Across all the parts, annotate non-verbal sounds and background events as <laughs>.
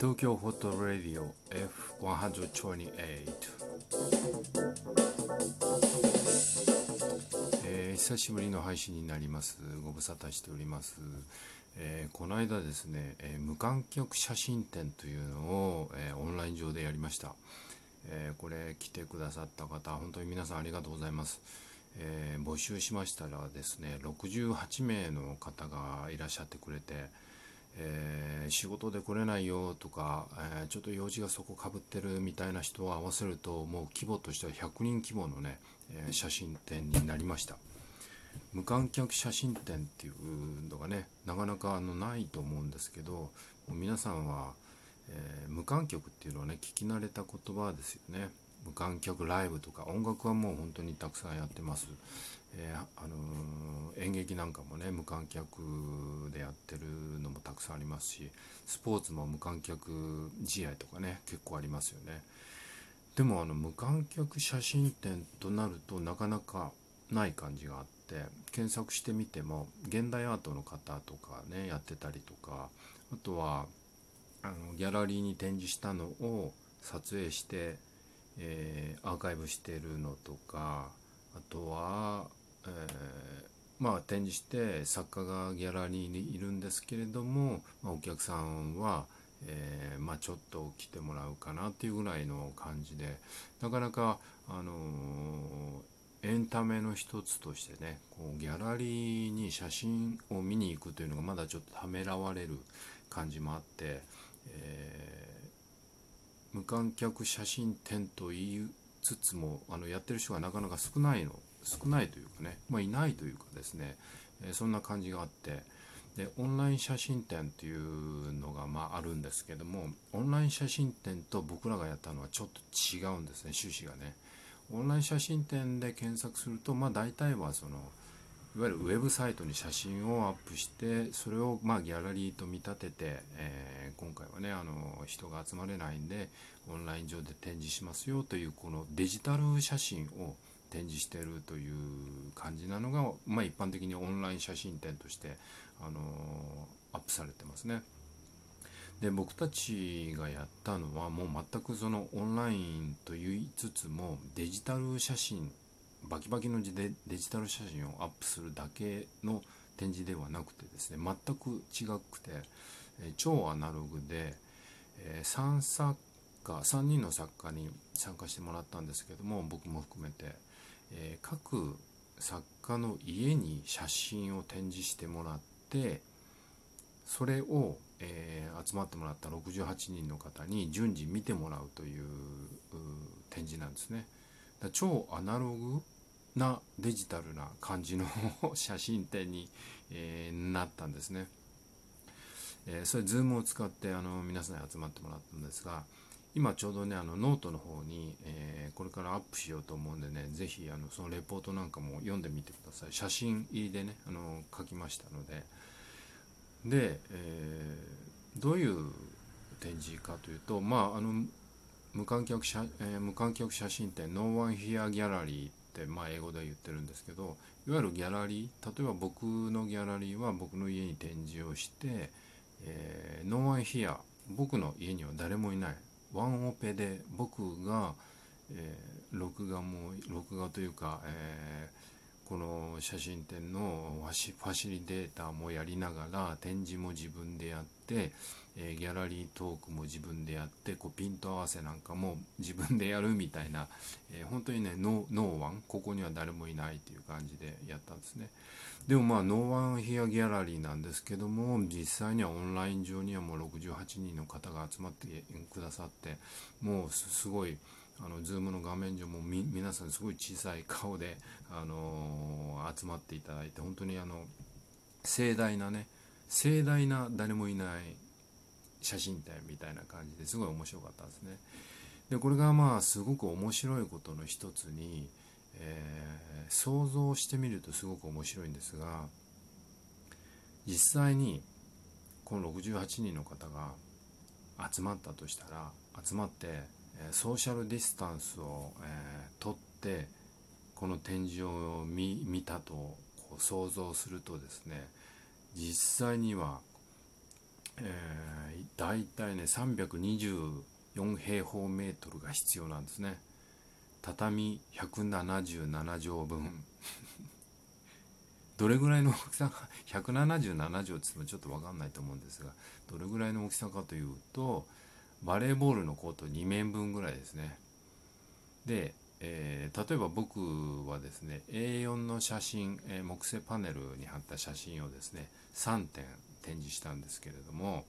東京ホットレディオ F128、えー、久しぶりの配信になります。ご無沙汰しております、えー、この間ですね、えー、無観客写真展というのを、えオンライン上でやりました、えこれ来てくださった方本当に皆さんありがとうございます。えー、募集しましたらですね68名の方がいらっしゃってくれて、えー、仕事で来れないよとか、えー、ちょっと用事がそこかぶってるみたいな人を合わせるともう規模としては100人規模のね、え写真展になりました。無観客写真展っていうのがねなかなかあのないと思うんですけど皆さんは、え無観客っていうのはね聞き慣れた言葉ですよね。無観客ライブとか音楽はもう本当にたくさんやってます、え、あの、演劇なんかもね無観客でやってるのもたくさんありますしスポーツも無観客試合とかね結構ありますよね。でもあの無観客写真展となるとなかなかない感じがあって検索してみても現代アートの方とかねやってたりとかあとはあのギャラリーに展示したのを撮影してえー、アーカイブしてるのとかあとは、えー、まあ展示して作家がギャラリーにいるんですけれども、まあ、お客さんは、えー、まあ、ちょっと来てもらうかなっていうぐらいの感じでなかなか、あのエンタメの一つとしてねこうギャラリーに写真を見に行くというのがまだちょっとためらわれる感じもあって、え無観客写真展と言いつつもあのやってる人がなかなか少ないの少ないというかね、まあ、いないというかですね、え、そんな感じがあってでオンライン写真展っていうのがまああるんですけどもオンライン写真展と僕らがやったのはちょっと違うんですね趣旨がね。オンライン写真展で検索するとまあ大体はそのいわゆるウェブサイトに写真をアップしてそれをまあギャラリーと見立てて、えー、今回はねあの人が集まれないんでオンライン上で展示しますよというこのデジタル写真を展示してるという感じなのが、まあ、一般的にオンライン写真展としてあのアップされてますね。で僕たちがやったのはもう全くそのオンラインと言いつつもデジタル写真バキバキの字でデジタル写真をアップするだけの展示ではなくてですね全く違くて、超アナログで、3作家3人の作家に参加してもらったんですけども僕も含めて、えー、各作家の家に写真を展示してもらってそれを、えー、集まってもらった68人の方に順次見てもらうという展示なんですね。だ超アナログなデジタルな感じの写真展に、えー、なったんですね。えー、それ Zoom を使ってあの皆さんに集まってもらったんですが今ちょうどねあのノートの方に、えー、これからアップしようと思うんでね是非あのそのレポートなんかも読んでみてください。写真入りでねあの書きましたので。で、えー、どういう展示かというとまああの無観客写,、えー、無観客写真展 No One Here Gallery って、まあ、英語で言ってるんですけどいわゆるギャラリー例えば僕のギャラリーは僕の家に展示をして、えー、No One Here 僕の家には誰もいない。ワンオペで僕が、えー、録画も録画というか、えー、この写真展のファシリテーターもやりながら展示も自分でやって、え、ギャラリートークも自分でやってこうピント合わせなんかも自分でやるみたいな、え、本当にね No One ここには誰もいないっていう感じでやったんですね。でもまあ No One Here Gallery なんですけども実際にはオンライン上にはもう68人の方が集まってくださってもうすごいあの Zoom の画面上も皆さんすごい小さい顔で、あのー、集まっていただいて本当にあの盛大なね盛大な誰もいない写真展みたいな感じですごい面白かったですね。でこれがまあすごく面白いことの一つに、えー、想像してみるとすごく面白いんですが実際にこの68人の方が集まったとしたら集まってソーシャルディスタンスを、えー、取ってこの展示を見見たとこう想像するとですね実際にはえー、大体ね324平方メートルが必要なんですね。畳177畳分。<laughs> どれぐらいの大きさか？177畳って言ってもちょっと分かんないと思うんですがどれぐらいの大きさかというとバレーボールのコート2面分ぐらいですね。で、えー、例えば僕はですね A4 の写真、えー、木製パネルに貼った写真をですね3点展示したんですけれども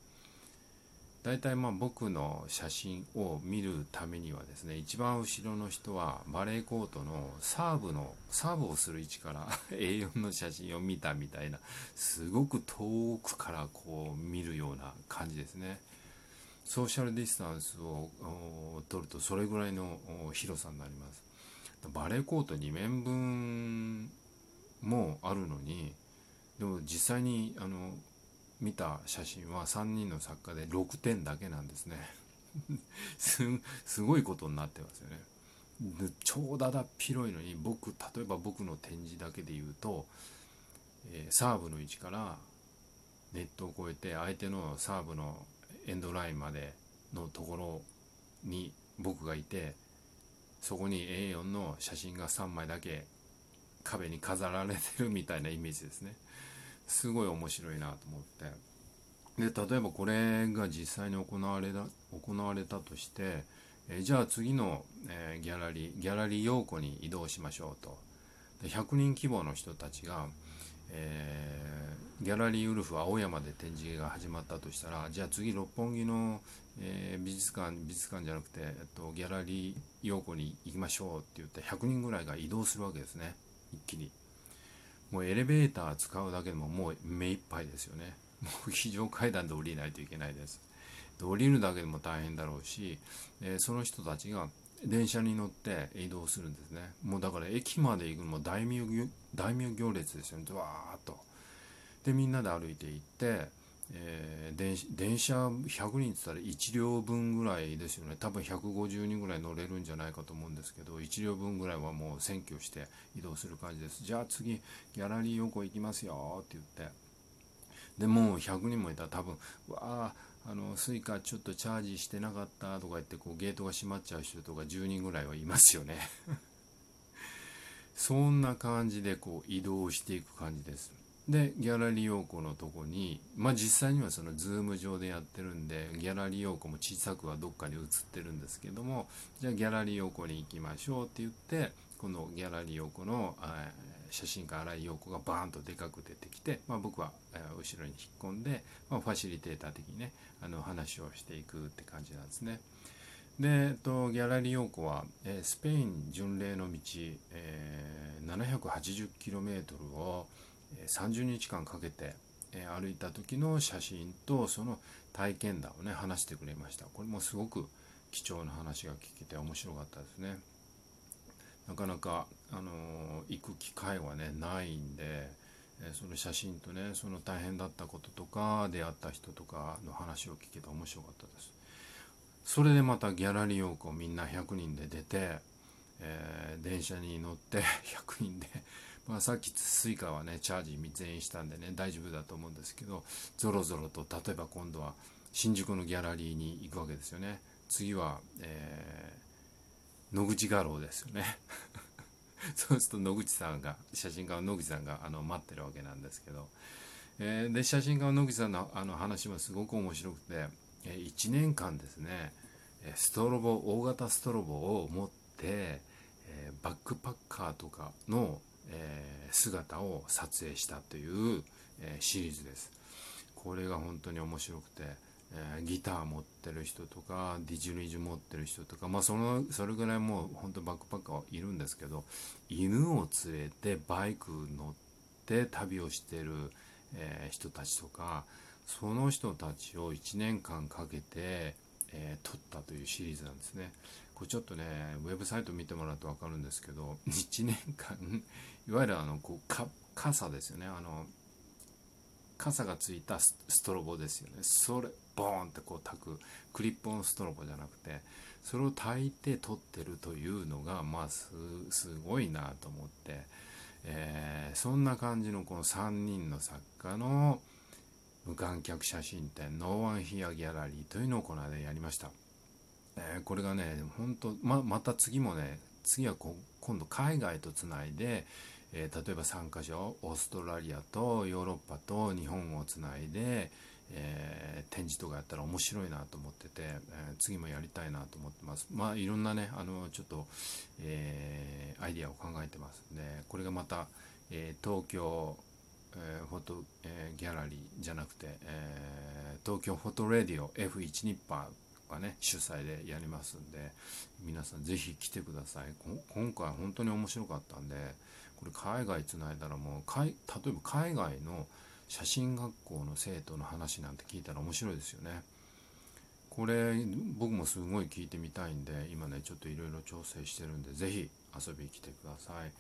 大体まあ僕の写真を見るためにはですね一番後ろの人はバレーコートのサーブのサーブをする位置から <laughs> A4 の写真を見たみたいなすごく遠くからこう見るような感じですね。ソーシャルディスタンスを取るとそれぐらいの広さになります。バレーコート2面分もあるのにでも実際にあの見た写真は3人の作家で6点だけなんですね。<laughs> すごいことになってますよね。超だだっ広いのに僕例えば僕の展示だけで言うと、えー、サーブの位置からネットを越えて相手のサーブのエンドラインまでのところに僕がいてそこに A4 の写真が3枚だけ壁に飾られてるみたいなイメージですね。すごい面白いなと思ってで例えばこれが実際に行われた行われたとして、えじゃあ次の、えギャラリーギャラリー陽子に移動しましょうとで100人規模の人たちが、えー、ギャラリーウルフ青山で展示が始まったとしたらじゃあ次六本木の、えー、美術館美術館じゃなくて、えっと、ギャラリー陽子に行きましょうって言って100人ぐらいが移動するわけですね。一気に。もうエレベーター使うだけでももう目いっぱいですよね。<laughs> もう非常階段で降りないといけないです。で降りるだけでも大変だろうし、えその人たちが電車に乗って移動するんですね。もうだから駅まで行くのも大名大名行列ですよね。ずわーっと。でみんなで歩いて行ってえー、電車100人って言ったら1両分ぐらいですよね。多分150人ぐらい乗れるんじゃないかと思うんですけど1両分ぐらいはもう占拠して移動する感じです。じゃあ次ギャラリー陽子行きますよって言って。でもう100人もいた。ら多分わああのスイカちょっとチャージしてなかったとか言ってこうゲートが閉まっちゃう人とか10人ぐらいはいますよね。<laughs> そんな感じでこう移動していく感じです。でギャラリー陽子のとこにまあ実際にはそのズーム上でやってるんでギャラリー陽子も小さくはどっかに映ってるんですけどもじゃあギャラリー陽子に行きましょうって言ってこのギャラリー陽子の、写真家新井陽子がバーンとでかく出てきて、まあ、僕は、後ろに引っ込んで、まあ、ファシリテーター的にねあの話をしていくって感じなんですね。で、えっと、ギャラリー陽子は、えスペイン巡礼の道、えー、780km を30日間かけてえ歩いた時の写真とその体験談をね話してくれましたこれもすごく貴重な話が聞けて面白かったですねなかなか、あの、行く機会はねないんで、えその写真とねその大変だったこととか出会った人とかの話を聞けて面白かったです。それでまたギャラリーをこうみんな100人で出て、えー、電車に乗って <laughs> 100人でまあ、さっきスイカはねチャージ全員したんでね大丈夫だと思うんですけどぞろぞろと例えば今度は新宿のギャラリーに行くわけですよね。次は、えー、野口画廊ですよね。<laughs> そうすると野口さんが写真家の野口さんがあの待ってるわけなんですけど、えー、で写真家の野口さんのあの話もすごく面白くて、えー、1年間ですねストロボ大型ストロボを持って、えー、バックパッカーとかのえー、姿を撮影したという、えー、シリーズです。これが本当に面白くて、えー、ギター持ってる人とかディジュリジュ持ってる人とかまあそのそれぐらいもう本当バックパッカーはいるんですけど犬を連れてバイク乗って旅をしてる、え人たちとかその人たちを1年間かけて、え撮ったというシリーズなんですね。これちょっとねウェブサイト見てもらうと分かるんですけど1年間いわゆるあのこう傘ですよね。あの傘がついたストロボですよね。それボーンってこう炊くクリップオンストロボじゃなくてそれを炊いて撮ってるというのがまあすごいなと思って、えー、そんな感じのこの3人の作家の、無観客写真展ノーワンヒアギャラリーというのをこの間やりました、えー、これがね本当ままた次もね次は今度海外とつないで、えー、例えば3カ所オーストラリアとヨーロッパと日本をつないで、えー、展示とかやったら面白いなと思ってて、えー、次もやりたいなと思ってます。まあいろんなねあのちょっと、え、アイディアを考えてますんでこれがまた、え東京、えフォト、えギャラリーじゃなくて、え東京フォトレディオ F1 ニッパーがね主催でやりますんで皆さん是非来てください。今回本当に面白かったんでこれ海外つないだらもうかい例えば海外の写真学校の生徒の話なんて聞いたら面白いですよね。これ僕もすごい聞いてみたいんで今ねちょっといろいろ調整してるんで是非遊びに来てください。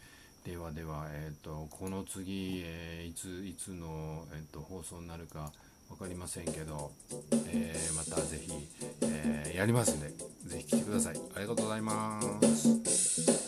ではでは、えーと、この次、えー、いついつの、えーと、放送になるか分かりませんけど、えー、また是非、えー、やりますんで是非来てください。ありがとうございます。